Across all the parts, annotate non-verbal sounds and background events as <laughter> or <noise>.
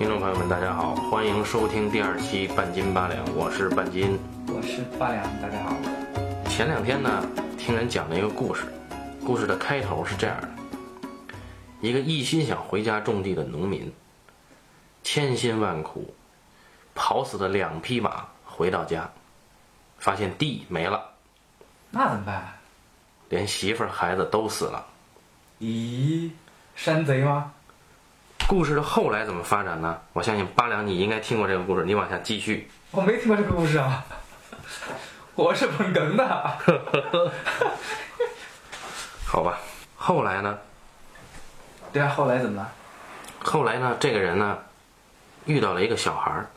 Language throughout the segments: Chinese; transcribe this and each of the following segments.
听众朋友们，大家好，欢迎收听第二期半斤八两，我是半斤。我是八两，大家好。前两天呢，听人讲了一个故事，故事的开头是这样的：一个一心想回家种地的农民，千辛万苦跑死了两匹马回到家，发现地没了，那怎么办？连媳妇儿孩子都死了。咦，山贼吗？故事的后来怎么发展呢？我相信八两你应该听过这个故事，你往下继续。我没听过这个故事啊，我是捧哏的。好吧，后来呢？对啊，后来怎么了？后来呢？这个人呢，遇到了一个小孩儿，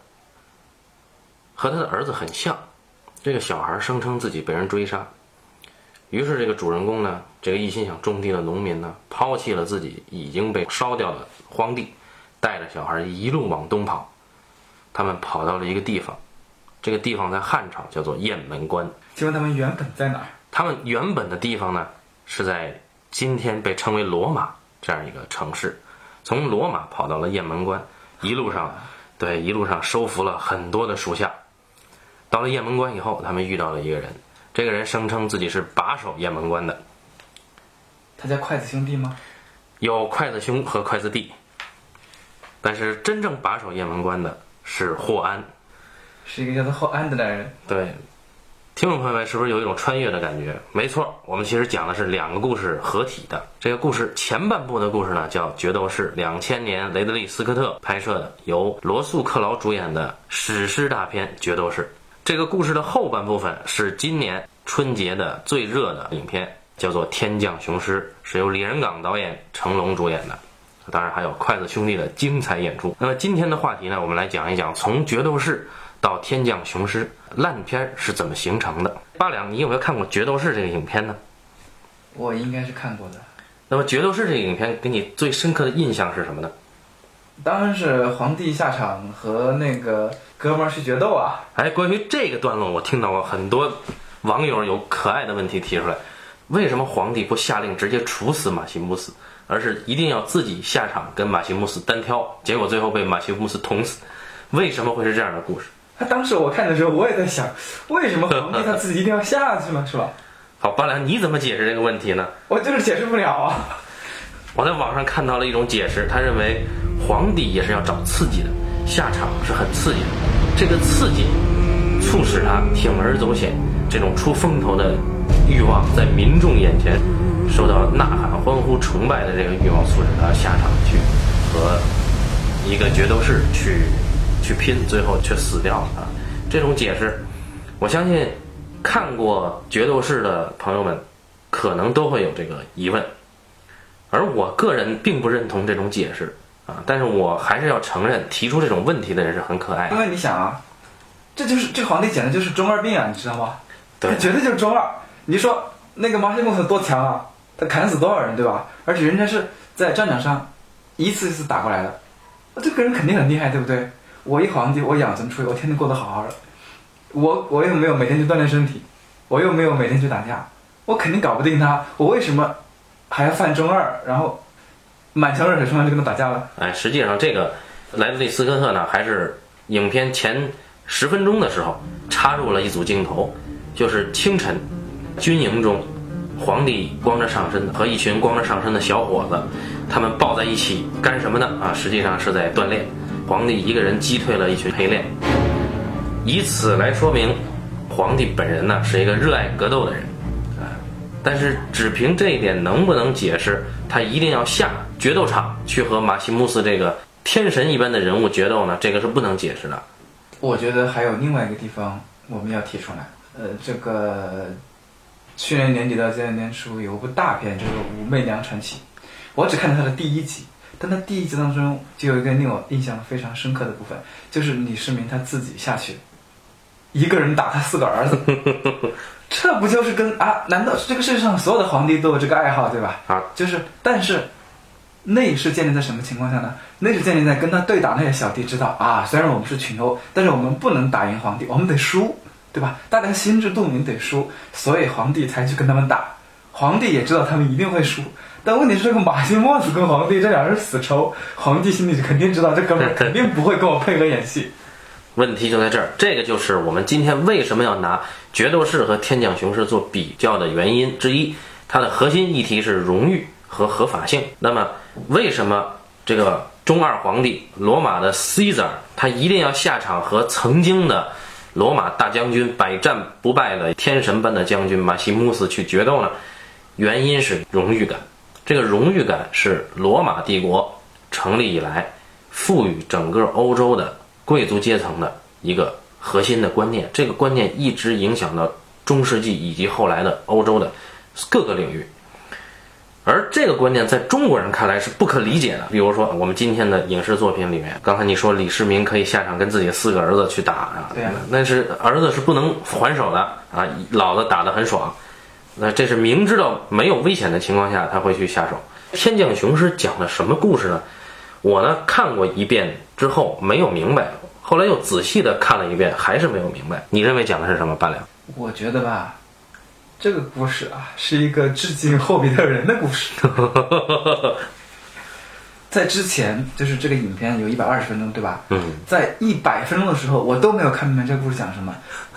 和他的儿子很像。这个小孩儿声称自己被人追杀，于是这个主人公呢，这个一心想种地的农民呢，抛弃了自己已经被烧掉的荒地，带着小孩儿一路往东跑。他们跑到了一个地方，这个地方在汉朝叫做雁门关。请问他们原本在哪儿？他们原本的地方呢，是在今天被称为罗马这样一个城市。从罗马跑到了雁门关，一路上，对，一路上收服了很多的属下。到了雁门关以后，他们遇到了一个人，这个人声称自己是把守雁门关的，他叫筷子兄弟吗？有筷子兄和筷子弟，但是真正把守雁门关的是霍安。是一个叫做霍安的男人。对，听众朋友们是不是有一种穿越的感觉？没错，我们其实讲的是两个故事合体的。这个故事前半部的故事呢，叫《决斗士》，两千年雷德利·斯科特拍摄的，由罗素·克劳主演的史诗大片《决斗士》。这个故事的后半部分是今年春节的最热的影片，叫做《天降雄狮》，是由李仁港导演、成龙主演的。当然还有筷子兄弟的精彩演出。那么今天的话题呢，我们来讲一讲从《决斗士》到《天降雄狮》烂片是怎么形成的。八两，你有没有看过《决斗士》这个影片呢？我应该是看过的。那么《决斗士》这个影片给你最深刻的印象是什么呢？当然是皇帝下场和那个哥们儿去决斗啊。哎，关于这个段落，我听到过很多网友有可爱的问题提出来：为什么皇帝不下令直接处死马西穆斯，而是一定要自己下场跟马西穆斯单挑？结果最后被马西穆斯捅死，为什么会是这样的故事？他当时我看的时候，我也在想，为什么皇帝他自己一定要下去呢？是吧？好，巴兰，你怎么解释这个问题呢？我就是解释不了啊。我在网上看到了一种解释，他认为皇帝也是要找刺激的，下场是很刺激的，这个刺激促使他铤而走险，这种出风头的欲望在民众眼前受到呐喊、欢呼、崇拜的这个欲望，促使他下场去和一个决斗士去去拼，最后却死掉了！这种解释，我相信看过决斗士的朋友们可能都会有这个疑问。而我个人并不认同这种解释啊，但是我还是要承认，提出这种问题的人是很可爱的。因为你想啊，这就是这皇帝简直就是中二病啊，你知道吗？对他绝对就是中二。你说那个马西穆斯多强啊，他砍死多少人，对吧？而且人家是在战场上一次一次打过来的，这个人肯定很厉害，对不对？我一皇帝，我养尊处优，我天天过得好好的，我我又没有每天去锻炼身体，我又没有每天去打架，我肯定搞不定他。我为什么还要犯中二，然后满腔热血冲上去跟他打架了？哎，实际上这个莱德利·斯科特呢，还是影片前十分钟的时候插入了一组镜头，就是清晨军营中，皇帝光着上身和一群光着上身的小伙子，他们抱在一起干什么呢？啊，实际上是在锻炼。皇帝一个人击退了一群陪练，以此来说明皇帝本人呢是一个热爱格斗的人。啊，但是只凭这一点能不能解释他一定要下决斗场去和马西穆斯这个天神一般的人物决斗呢？这个是不能解释的。我觉得还有另外一个地方我们要提出来，呃，这个去年年底到今年年初有部大片，就是《武媚娘传奇》，我只看了它的第一集，但它第一集当中就有一个令我印象非常深刻的部分，就是李世民他自己下去，一个人打他四个儿子，<laughs> 这不就是跟啊？难道这个世界上所有的皇帝都有这个爱好，对吧？啊，就是，但是那是建立在什么情况下呢？内是建立在跟他对打那些小弟知道啊，虽然我们是群殴，但是我们不能打赢皇帝，我们得输，对吧？大家心知肚明得输，所以皇帝才去跟他们打。皇帝也知道他们一定会输，但问题是这个马西莫斯跟皇帝这俩人死仇，皇帝心里肯定知道这哥们儿肯定不会跟我配合演戏。问题就在这儿，这个就是我们今天为什么要拿《决斗士》和《天降雄狮》做比较的原因之一。它的核心议题是荣誉和合法性。那么，为什么这个中二皇帝罗马的 Caesar 他一定要下场和曾经的罗马大将军百战不败的天神般的将军马西穆斯去决斗呢？原因是荣誉感。这个荣誉感是罗马帝国成立以来赋予整个欧洲的。贵族阶层的一个核心的观念，这个观念一直影响到中世纪以及后来的欧洲的各个领域，而这个观念在中国人看来是不可理解的。比如说，我们今天的影视作品里面，刚才你说李世民可以下场跟自己四个儿子去打啊，对呀，那是儿子是不能还手的啊，老子打得很爽，那这是明知道没有危险的情况下他会去下手。天降雄狮讲的什么故事呢？我呢看过一遍之后没有明白，后来又仔细的看了一遍，还是没有明白。你认为讲的是什么？半两？我觉得吧，这个故事啊是一个致敬霍比特人的故事。<laughs> 在之前，就是这个影片有一百二十分钟，对吧？嗯。在一百分钟的时候，我都没有看明白这个故事讲什么。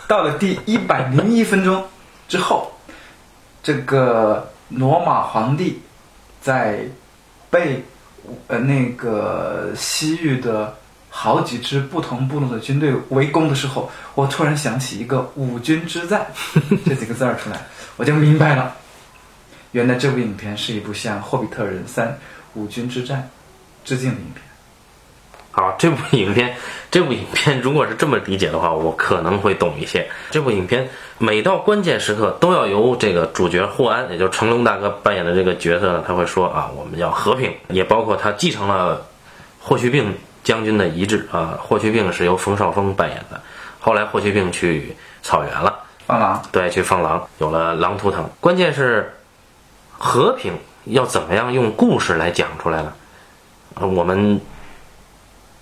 到了第一百零一分钟之后，这个罗马皇帝在被。呃，那个西域的好几支不同部落的军队围攻的时候，我突然想起一个“五军之战” <laughs> 这几个字儿出来，我就明白了，原来这部影片是一部向《霍比特人三：五军之战》致敬的影片。好，这部影片，这部影片如果是这么理解的话，我可能会懂一些。这部影片每到关键时刻都要由这个主角霍安，也就是成龙大哥扮演的这个角色，他会说啊，我们要和平，也包括他继承了霍去病将军的遗志啊。霍去病是由冯绍峰扮演的，后来霍去病去草原了，放狼，对，去放狼，有了狼图腾。关键是和平要怎么样用故事来讲出来呢？我们。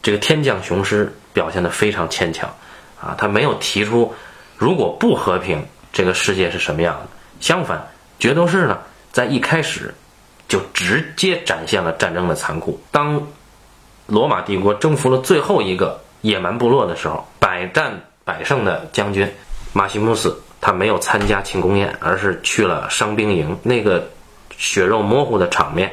这个天降雄狮表现的非常牵强，啊，他没有提出如果不和平，这个世界是什么样的。相反，决斗士呢，在一开始就直接展现了战争的残酷。当罗马帝国征服了最后一个野蛮部落的时候，百战百胜的将军马西穆斯，他没有参加庆功宴，而是去了伤兵营。那个血肉模糊的场面，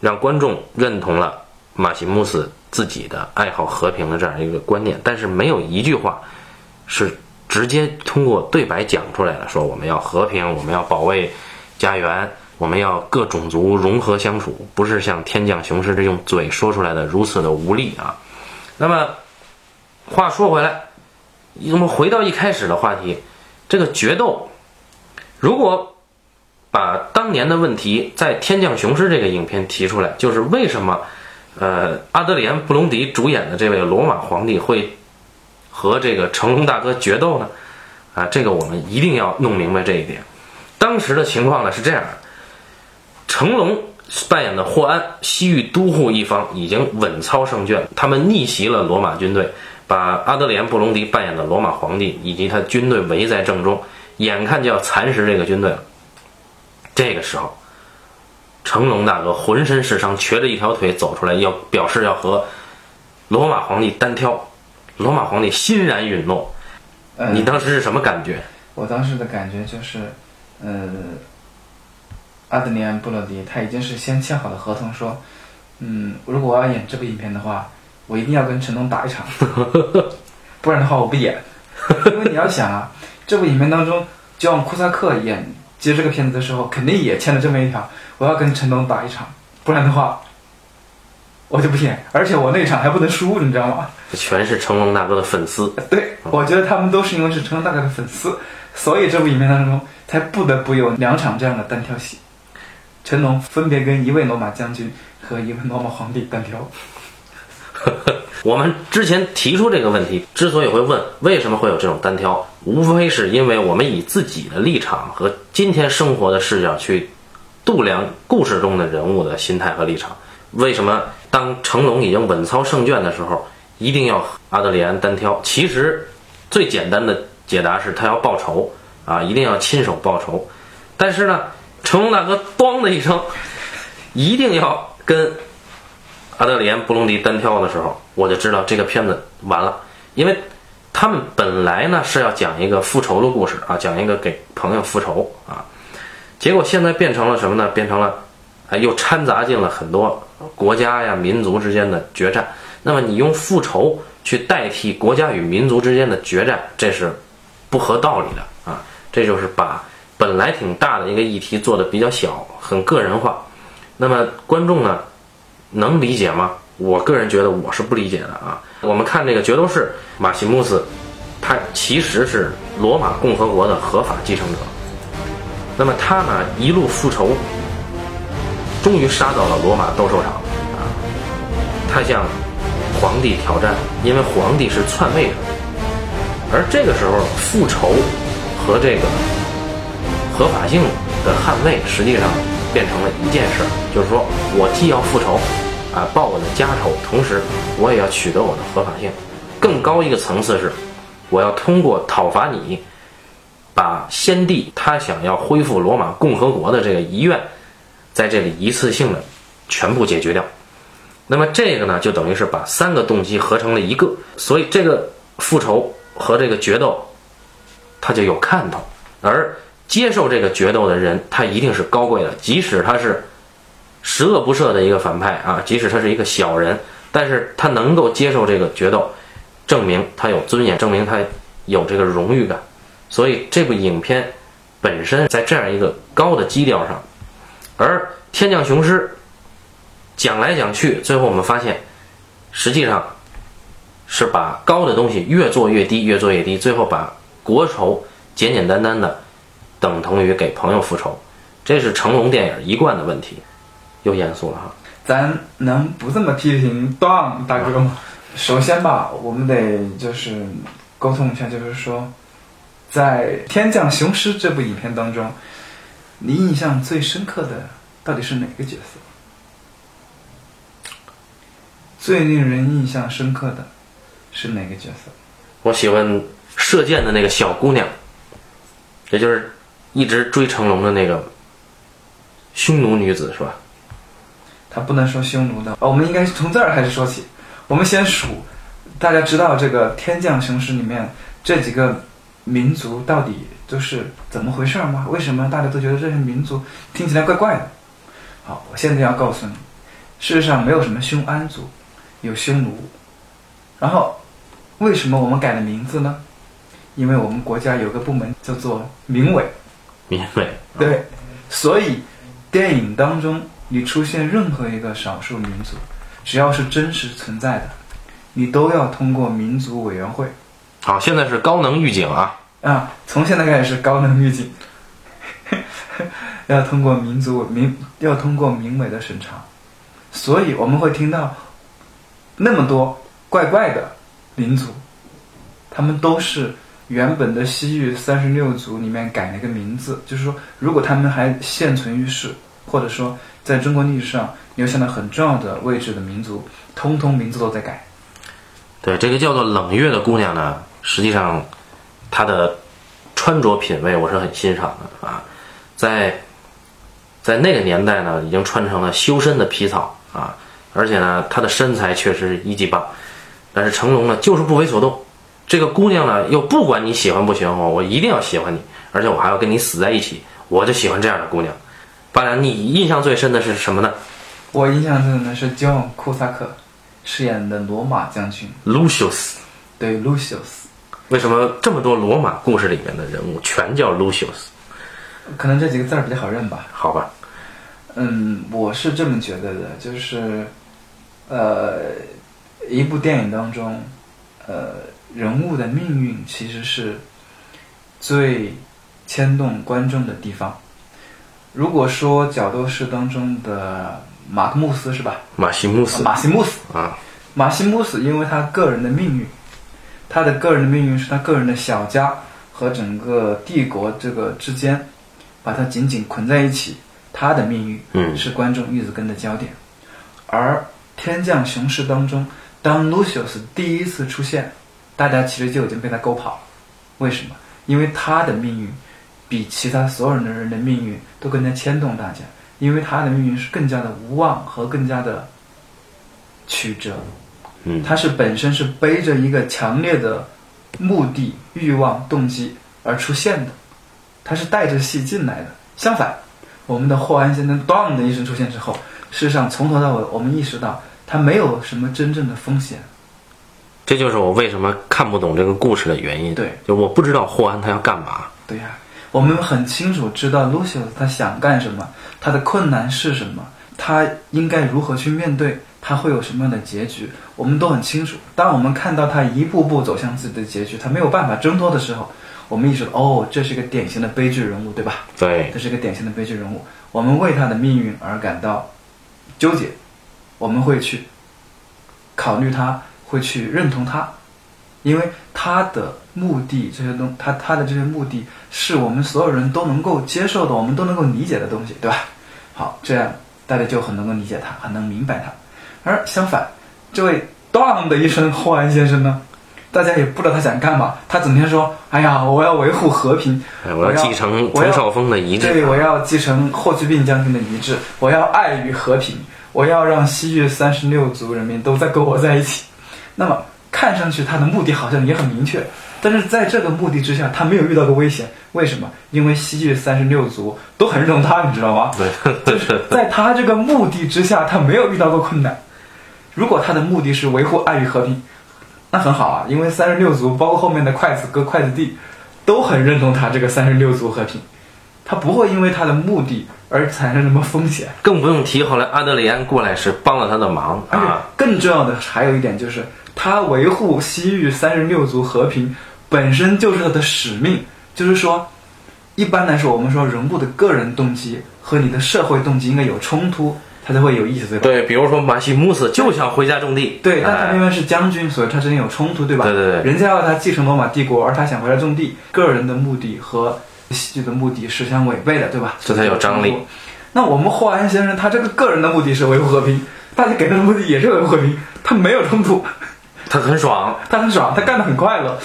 让观众认同了马西穆斯。自己的爱好和平的这样一个观念，但是没有一句话是直接通过对白讲出来的。说我们要和平，我们要保卫家园，我们要各种族融合相处，不是像天降雄狮这用嘴说出来的如此的无力啊。那么话说回来，我们回到一开始的话题，这个决斗，如果把当年的问题在《天降雄狮》这个影片提出来，就是为什么？呃，阿德里安·布隆迪主演的这位罗马皇帝会和这个成龙大哥决斗呢？啊，这个我们一定要弄明白这一点。当时的情况呢是这样的：成龙扮演的霍安，西域都护一方已经稳操胜券，他们逆袭了罗马军队，把阿德里安·布隆迪扮演的罗马皇帝以及他军队围在正中，眼看就要蚕食这个军队了。这个时候。成龙大哥浑身是伤，瘸着一条腿走出来，要表示要和罗马皇帝单挑。罗马皇帝欣然允诺。你当时是什么感觉？我当时的感觉就是，呃，阿德里安·布洛迪他已经是先签好了合同，说，嗯，如果我要演这部影片的话，我一定要跟成龙打一场，<laughs> 不然的话我不演。因为你要想啊，这部影片当中，就像库萨克演接这个片子的时候，肯定也签了这么一条。我要跟成龙打一场，不然的话，我就不演。而且我那场还不能输，你知道吗？全是成龙大哥的粉丝。对，我觉得他们都是因为是成龙大哥的粉丝，所以这部影片当中才不得不有两场这样的单挑戏。成龙分别跟一位罗马将军和一位罗马皇帝单挑。<laughs> 我们之前提出这个问题，之所以会问为什么会有这种单挑，无非是因为我们以自己的立场和今天生活的视角去。度量故事中的人物的心态和立场，为什么当成龙已经稳操胜券的时候，一定要阿德里安单挑？其实最简单的解答是他要报仇啊，一定要亲手报仇。但是呢，成龙大哥咣的一声，一定要跟阿德里安·布隆迪单挑的时候，我就知道这个片子完了，因为他们本来呢是要讲一个复仇的故事啊，讲一个给朋友复仇啊，结果现在变成了什么呢？变成了，哎，又掺杂进了很多国家呀、民族之间的决战。那么你用复仇去代替国家与民族之间的决战，这是不合道理的啊！这就是把本来挺大的一个议题做的比较小，很个人化。那么观众呢，能理解吗？我个人觉得我是不理解的啊。我们看这个角斗士马西穆斯，他其实是罗马共和国的合法继承者。那么他呢，一路复仇，终于杀到了罗马斗兽场啊！他向皇帝挑战，因为皇帝是篡位者，而这个时候复仇和这个合法性的捍卫，实际上变成了一件事儿，就是说我既要复仇，啊报我的家仇，同时我也要取得我的合法性。更高一个层次是，我要通过讨伐你，把先帝他想要恢复罗马共和国的这个遗愿，在这里一次性的全部解决掉。那么这个呢，就等于是把三个动机合成了一个，所以这个复仇和这个决斗，它就有看头。而接受这个决斗的人，他一定是高贵的，即使他是十恶不赦的一个反派啊，即使他是一个小人，但是他能够接受这个决斗，证明他有尊严，证明他有这个荣誉感。所以这部影片本身在这样一个高的基调上，而《天降雄狮》。讲来讲去，最后我们发现，实际上是把高的东西越做越低，越做越低，最后把国仇简简单单的等同于给朋友复仇，这是成龙电影一贯的问题。又严肃了哈，咱能不这么批评段大哥吗？首先吧，我们得就是沟通一下，就是说，在《天降雄狮》这部影片当中，你印象最深刻的到底是哪个角色？最令人印象深刻的是哪个角色？我喜欢射箭的那个小姑娘，也就是一直追成龙的那个匈奴女子，是吧？她不能说匈奴的，哦，我们应该从这儿开始说起。我们先数，大家知道这个《天降雄狮》里面这几个民族到底都是怎么回事吗？为什么大家都觉得这些民族听起来怪怪的？好，我现在要告诉你，事实上没有什么匈安族。有匈奴，然后为什么我们改了名字呢？因为我们国家有个部门叫做民委，民委对，所以电影当中你出现任何一个少数民族，只要是真实存在的，你都要通过民族委员会。好，现在是高能预警啊！啊，从现在开始是高能预警，<laughs> 要通过民族民要通过民委的审查，所以我们会听到。那么多怪怪的民族，他们都是原本的西域三十六族里面改了个名字。就是说，如果他们还现存于世，或者说在中国历史上留下了很重要的位置的民族，通通名字都在改。对，这个叫做冷月的姑娘呢，实际上她的穿着品味我是很欣赏的啊，在在那个年代呢，已经穿成了修身的皮草啊。而且呢，她的身材确实一级棒，但是成龙呢就是不为所动。这个姑娘呢又不管你喜欢不喜欢我，我一定要喜欢你，而且我还要跟你死在一起。我就喜欢这样的姑娘。巴然，你印象最深的是什么呢？我印象最深的是焦·库萨克饰演的罗马将军 Lucius。对，Lucius。为什么这么多罗马故事里面的人物全叫 Lucius？可能这几个字儿比较好认吧。好吧。嗯，我是这么觉得的，就是。呃，一部电影当中，呃，人物的命运其实是最牵动观众的地方。如果说角斗士当中的马克穆斯是吧？马西穆斯，马西穆斯啊，马西穆斯，因为他个人的命运，他的个人的命运是他个人的小家和整个帝国这个之间，把他紧紧捆在一起，他的命运嗯是观众一直跟的焦点，而。天降雄狮当中，当 Lucius 第一次出现，大家其实就已经被他勾跑了。为什么？因为他的命运比其他所有人的人的命运都更加牵动大家，因为他的命运是更加的无望和更加的曲折。嗯他是本身是背着一个强烈的目的、欲望、动机而出现的，他是带着戏进来的。相反，我们的霍安先生 “dong” 的一声出现之后，事实上从头到尾，我们意识到他没有什么真正的风险。这就是我为什么看不懂这个故事的原因。对，就我不知道霍安他要干嘛。对呀、我们很清楚知道 Lucius 他想干什么，他的困难是什么，他应该如何去面对，他会有什么样的结局，我们都很清楚。当我们看到他一步步走向自己的结局，他没有办法挣脱的时候，我们意识到，哦，这是一个典型的悲剧人物，对吧？对，这是一个典型的悲剧人物，我们为他的命运而感到纠结，我们会去考虑他，会去认同他，因为他的目的这些东，他他的这些目的是我们所有人都能够接受的，我们都能够理解的东西，对吧？好，这样大家就很能够理解他，很能明白他。而相反，这位 “dong” 的一声霍安先生呢，大家也不知道他想干嘛，他整天说：“哎呀，我要维护和平，哎我要继承我要冯绍峰的遗志。对，我要继承霍去病将军的遗志，我要爱与和平，我要让西域三十六族人民都在跟我在一起。那么看上去他的目的好像也很明确，但是在这个目的之下，他没有遇到过危险。为什么？因为西域三十六族都很认同他，你知道吗？对，<laughs> 在他这个目的之下，他没有遇到过困难。如果他的目的是维护爱与和平，那很好啊，因为三十六族包括后面的筷子哥、筷子弟，都很认同他这个三十六族和平，他不会因为他的目的而产生什么风险。更不用提后来阿德里安过来是帮了他的忙啊。更重要的还有一点就是，他维护西域三十六族和平本身就是他的使命。就是说，一般来说，我们说人物的个人动机和你的社会动机应该有冲突，他才会有意思，对吧？对，比如说马西姆斯就想回家种地，对，但他哎因为是将军，所以他之间有冲突，对吧？对对对人家要他继承罗马帝国，而他想回来种地，个人的目的和戏剧的目的是相违背的，对吧？这才有张力。那我们霍安先生，他这个个人的目的是维护和平，大家给他的目的也是维护和平，他没有冲突，他很爽。他很爽，他干得很快乐，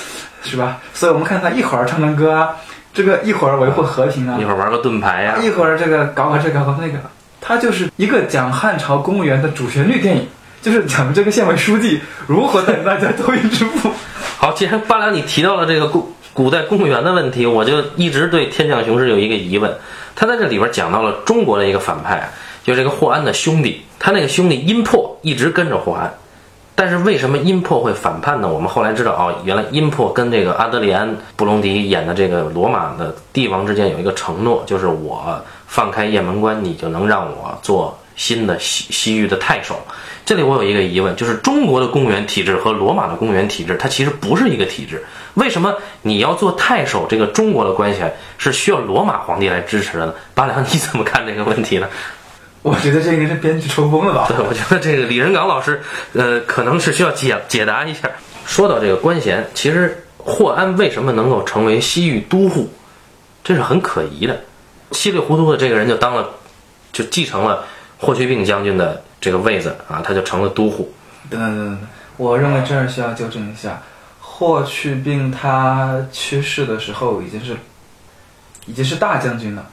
是吧？所以我们看他一会儿唱唱歌啊，这个一会儿维护和平啊一，会儿玩个盾牌呀、一会儿这个搞搞这个搞搞那个，他就是一个讲汉朝公务员的主旋律电影，就是讲这个县委书记如何带大家脱颖而出。<laughs> 好，既然八两你提到了这个古古代公务员的问题，我就一直对天降雄狮有一个疑问。他在这里边讲到了中国的一个反派啊，就是这个霍安的兄弟，他那个兄弟殷破一直跟着霍安，但是为什么阴破会反叛呢？我们后来知道哦，原来阴破跟这个阿德里安·布隆迪演的这个罗马的帝王之间有一个承诺，就是我放开雁门关，你就能让我做新的西西域的太守。这里我有一个疑问，就是中国的公务员体制和罗马的公务员体制，它其实不是一个体制。为什么你要做太守？这个中国的关系是需要罗马皇帝来支持的呢？八两，你怎么看这个问题呢？我觉得这应该是编剧抽风了吧？对，我觉得这个李仁港老师，呃，可能是需要解解答一下。说到这个官衔，其实霍安为什么能够成为西域都护，这是很可疑的。稀里糊涂的这个人就当了，就继承了霍去病将军的这个位子啊，他就成了都护。等等等等，我认为这儿需要纠正一下，霍去病他去世的时候已经是已经是大将军了。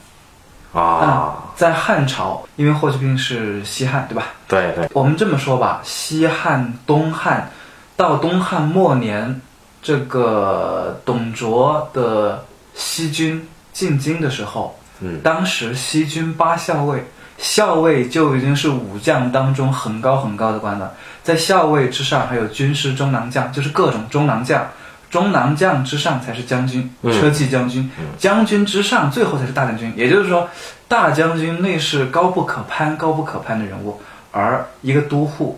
啊，在汉朝，因为霍去病是西汉，对吧？对对，我们这么说吧，西汉、东汉，到东汉末年，这个董卓的西军进京的时候，嗯，当时西军八校尉，校尉就已经是武将当中很高很高的官了，在校尉之上还有军师中郎将，就是各种中郎将。中郎将之上才是将军，嗯车骑将军，将军之上最后才是大将军。也就是说，大将军那是高不可攀、高不可攀的人物，而一个都护，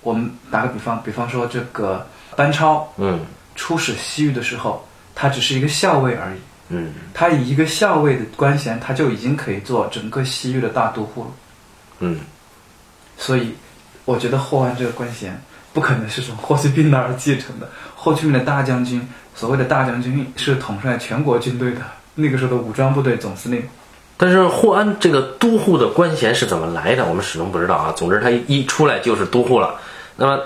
我们打个比方，比方说这个班超嗯出使西域的时候，他只是一个校尉而已。嗯，他以一个校尉的官衔，他就已经可以做整个西域的大都护了。嗯，所以，我觉得霍安这个官衔不可能是从霍去病那儿继承的。霍去病的大将军，所谓的大将军是统帅全国军队的，那个时候的武装部队总司令。但是霍安这个都护的官衔是怎么来的，我们始终不知道啊。总之，他一出来就是都护了。那么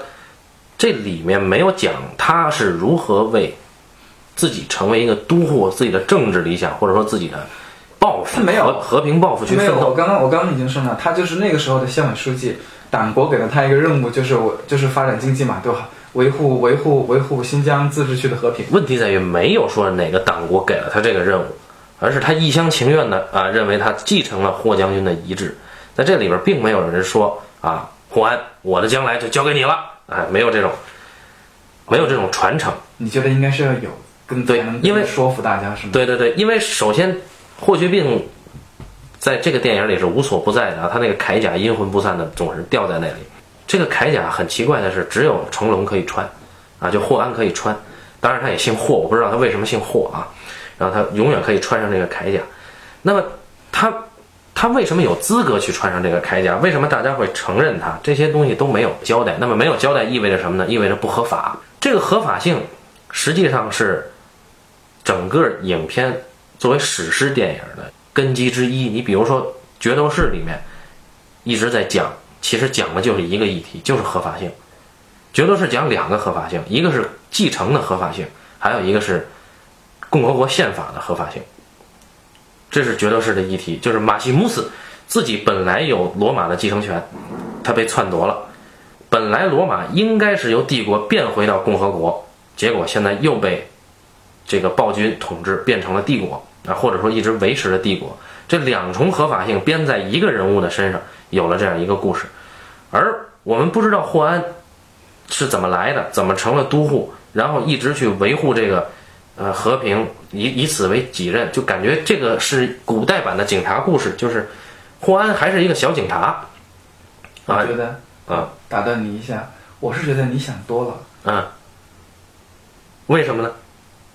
这里面没有讲他是如何为自己成为一个都护，自己的政治理想，或者说自己的抱负，没有和和平抱负去没有，我。刚刚我刚刚已经说了，他就是那个时候的县委书记，党国给了他一个任务，就是我就是发展经济嘛，对吧？维护维护维护新疆自治区的和平。问题在于没有说哪个党国给了他这个任务，而是他一厢情愿的啊，认为他继承了霍将军的遗志。在这里边，并没有人说啊，霍安，我的将来就交给你了，哎，没有这种，没有这种传承。你觉得应该是要有，更对因为说服大家是吗？对对对，因为首先霍去病在这个电影里是无所不在的啊，他那个铠甲阴魂不散的总是吊在那里。这个铠甲很奇怪的是，只有成龙可以穿，啊，就霍安可以穿。当然他也姓霍，我不知道他为什么姓霍啊。然后他永远可以穿上这个铠甲。那么他他为什么有资格去穿上这个铠甲？为什么大家会承认他？这些东西都没有交代。那么没有交代意味着什么呢？意味着不合法。这个合法性实际上是整个影片作为史诗电影的根基之一。你比如说《决斗士》里面一直在讲，其实讲的就是一个议题，就是合法性。《决斗士》讲两个合法性，一个是继承的合法性，还有一个是共和国宪法的合法性。这是决斗士的议题，就是马西姆斯自己本来有罗马的继承权，他被篡夺了。本来罗马应该是由帝国变回到共和国，结果现在又被这个暴君统治，变成了帝国啊，或者说一直维持着帝国。这两重合法性编在一个人物的身上，有了这样一个故事。而我们不知道霍安是怎么来的，怎么成了都护，然后一直去维护这个呃和平，以以此为己任，就感觉这个是古代版的警察故事，就是霍安还是一个小警察啊我觉得啊打断你一下，我是觉得你想多了，啊，为什么呢？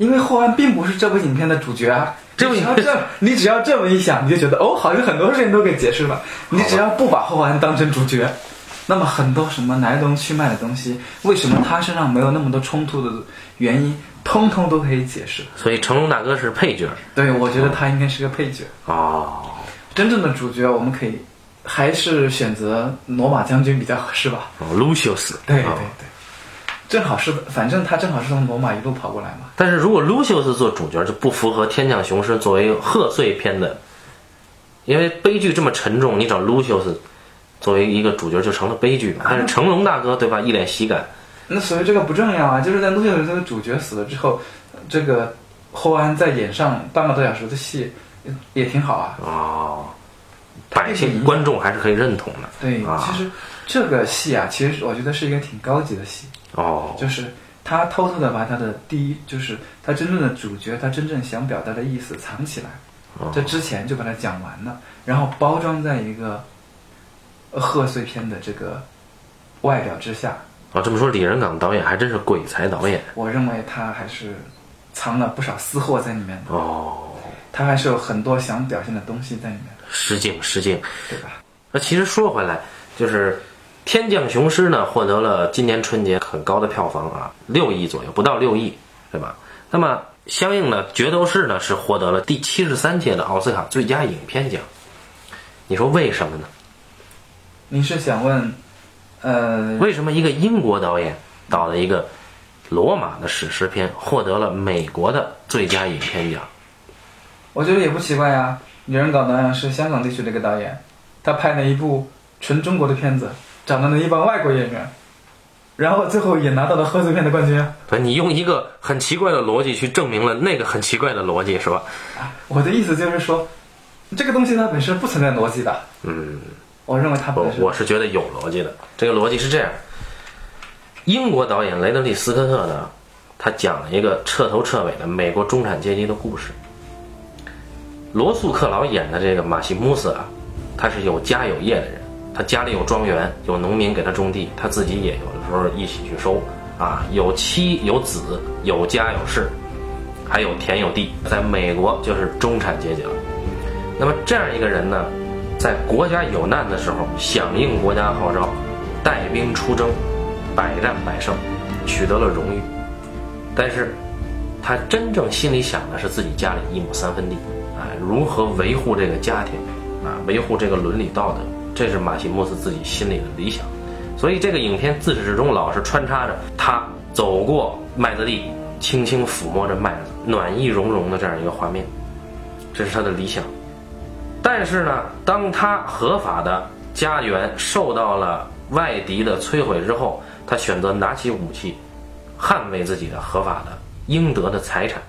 因为霍安并不是这部影片的主角啊。这部影你只要这，你只要这么一想，你就觉得哦，好像很多事情都给解释了。你只要不把霍安当成主角，那么很多什么来龙去脉的东西，为什么他身上没有那么多冲突的原因，通通都可以解释。所以成龙大哥是配角对，我觉得他应该是个配角。哦。真正的主角，我们可以还是选择罗马将军比较合适吧？哦，Lucius，对对哦对，正好是，反正他正好是从罗马一路跑过来嘛。但是如果 Lucius 做主角，就不符合《天降雄狮》作为贺岁片的，因为悲剧这么沉重，你找 Lucius 作为一个主角就成了悲剧嘛。但是成龙大哥对吧，一脸喜感，那所以这个不重要啊，就是在路线的这个主角死了之后，这个霍安再演上半个多小时的戏，也也挺好啊。哦，百姓观众还是可以认同的。对，啊其实这个戏啊，其实我觉得是一个挺高级的戏，哦，就是他偷偷的把他的第一，就是他真正的主角，他真正想表达的意思藏起来，哦。这之前就把它讲完了，然后包装在一个呃贺岁片的这个外表之下。哦，这么说，李仁港导演还真是鬼才导演。我认为他还是藏了不少私货在里面的，哦，他还是有很多想表现的东西在里面的，失敬失敬。对吧？那其实说回来，就是《天降雄狮》呢，获得了今年春节很高的票房啊，六亿左右，不到六亿，对吧？那么相应的，《决斗士》呢是获得了第七十三届的奥斯卡最佳影片奖。你说为什么呢？你是想问，呃，为什么一个英国导演导的一个罗马的史诗片，获得了美国的最佳影片奖？我觉得也不奇怪呀。李仁港导演是香港地区的一个导演，他拍了一部纯中国的片子，找了一帮外国演员，然后最后也拿到了贺岁片的冠军啊。对，你用一个很奇怪的逻辑去证明了那个很奇怪的逻辑，是吧？我的意思就是说，这个东西它本身不存在逻辑的。嗯。我认为它我本身我是觉得有逻辑的。这个逻辑是这样：英国导演雷德利·斯科特呢，他讲了一个彻头彻尾的美国中产阶级的故事。罗素·克劳演的这个马西姆斯啊，他是有家有业的人，他家里有庄园，有农民给他种地，他自己也有的时候一起去收啊，有妻有子，有家有室，还有田有地，在美国就是中产阶级了。那么这样一个人呢，在国家有难的时候，响应国家号召，带兵出征，百战百胜，取得了荣誉。但是，他真正心里想的是自己家里一亩三分地，哎，如何维护这个家庭，啊，维护这个伦理道德，这是马西莫斯自己心里的理想。所以，这个影片自始至终老是穿插着他走过麦子地，轻轻抚摸着麦子，暖意融融的这样一个画面，这是他的理想。但是呢，当他合法的家园受到了外敌的摧毁之后，他选择拿起武器，捍卫自己的合法的应得的财产，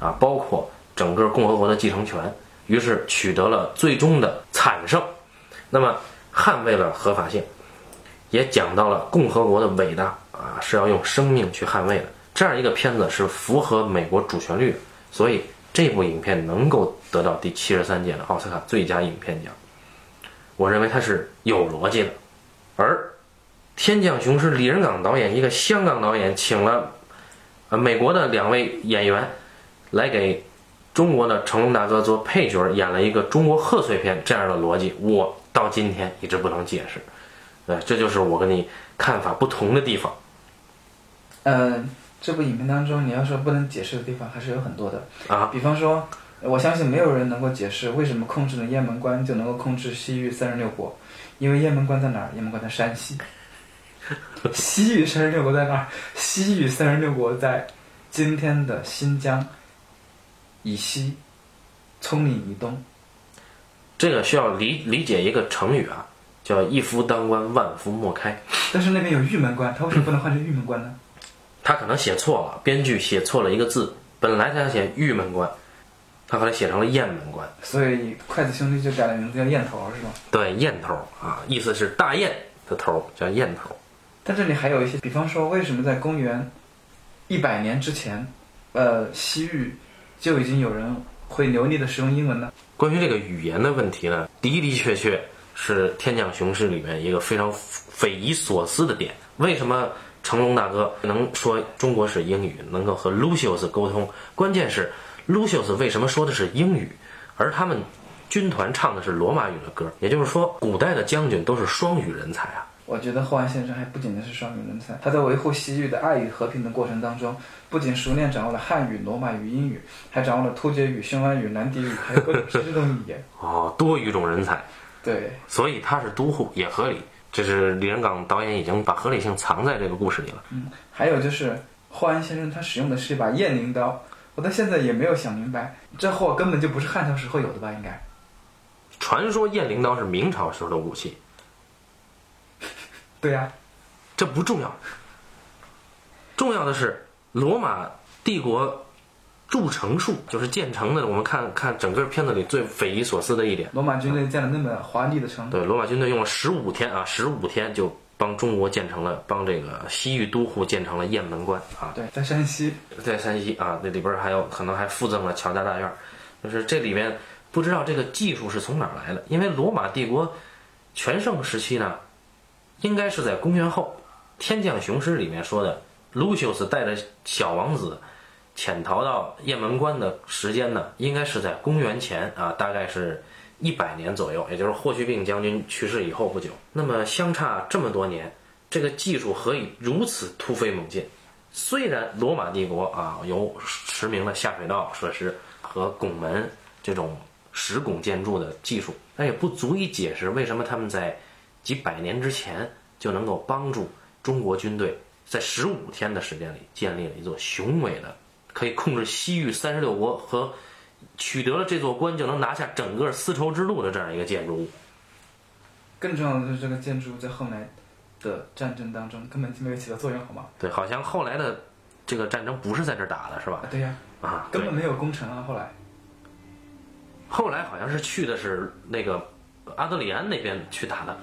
啊，包括整个共和国的继承权。于是取得了最终的惨胜。那么，捍卫了合法性，也讲到了共和国的伟大啊，是要用生命去捍卫的。这样一个片子是符合美国主旋律的，所以这部影片能够得到第七十三届的奥斯卡最佳影片奖。我认为它是有逻辑的。而《天降雄狮》李仁港导演一个香港导演请了呃美国的两位演员来给。中国的成龙大哥做配角演了一个中国贺岁片，这样的逻辑我到今天一直不能解释，呃，这就是我跟你看法不同的地方。嗯，这部影片当中，你要说不能解释的地方还是有很多的啊。比方说，我相信没有人能够解释为什么控制了雁门关就能够控制西域三十六国，因为雁门关在哪儿？雁门关在山西。西域三十六国在哪儿？西域三十六国在今天的新疆。以西，葱岭以东，这个需要理理解一个成语啊，叫一夫当关，万夫莫开。但是那边有玉门关，他为什么不能换成玉门关呢？他可能写错了，编剧写错了一个字，本来他要写玉门关，他后来写成了雁门关。所以筷子兄弟就改了名字叫雁头，是吗？对，雁头啊，意思是大雁的头，叫雁头。但这里还有一些，比方说，为什么在公元一百年之前，呃，西域？就已经有人会流利的使用英文呢。关于这个语言的问题呢，的的确确是《天降雄狮》里面一个非常匪夷所思的点。为什么成龙大哥能说中国式英语，能够和 Lucius 沟通？关键是 Lucius 为什么说的是英语，而他们军团唱的是罗马语的歌？也就是说，古代的将军都是双语人才啊。我觉得后安先生还不仅仅是双语人才，他在维护西域的爱与和平的过程当中，不仅熟练掌握了汉语、罗马语、英语，还掌握了突厥语、匈牙语、南迪语，还有各种这种语言。<laughs> 哦，多语种人才。对，所以他是都护也合理。这是李仁港导演已经把合理性藏在这个故事里了。嗯，还有就是霍安先生他使用的是一把雁翎刀，我到现在也没有想明白，这货根本就不是汉朝时候有的吧？应该。传说雁翎刀是明朝时候的武器。<laughs> 对呀，这不重要。重要的是罗马帝国筑城术，就是建成的。我们看看整个片子里最匪夷所思的一点：罗马军队建了那么华丽的城。对，罗马军队用了十五天啊，十五天就帮中国建成了，帮这个西域都护建成了雁门关啊。对，在山西，在山西啊，那里边还有可能还附赠了乔家大院。就是这里面不知道这个技术是从哪儿来的，因为罗马帝国全盛时期呢。应该是在公元后，《天降雄狮》里面说的，卢修斯带着小王子潜逃到雁门关的时间呢，应该是在公元前啊，大概是一百年左右，也就是霍去病将军去世以后不久。那么相差这么多年，这个技术何以如此突飞猛进？虽然罗马帝国啊有驰名的下水道设施和拱门这种石拱建筑的技术，但也不足以解释为什么他们在。几百年之前就能够帮助中国军队在十五天的时间里建立了一座雄伟的、可以控制西域三十六国和取得了这座关就能拿下整个丝绸之路的这样一个建筑物。更重要的是，这个建筑在后来的战争当中根本就没有起到作用，好吗？对，好像后来的这个战争不是在这儿打的，是吧？对呀，啊，根本没有攻城啊。后来，后来好像是去的是那个阿德里安那边去打的。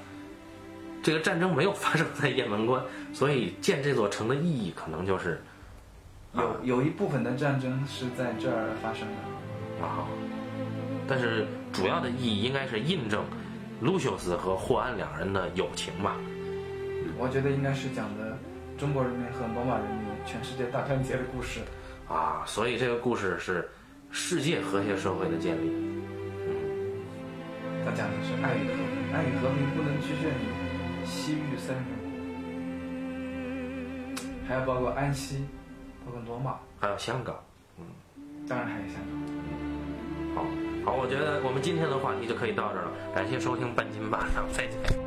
这个战争没有发生在雁门关，所以建这座城的意义可能就是有有一部分的战争是在这儿发生的啊，但是主要的意义应该是印证卢修斯和霍安两人的友情吧。我觉得应该是讲的中国人民和罗马人民全世界大团结的故事啊，所以这个故事是世界和谐社会的建立。嗯，他讲的是爱与和平，爱与和平不能局限于。西域三人，还有包括安溪，包括罗马，还有香港，嗯，当然还有香港。好，好，我觉得我们今天的话题就可以到这儿了。感谢收听半斤八两再见。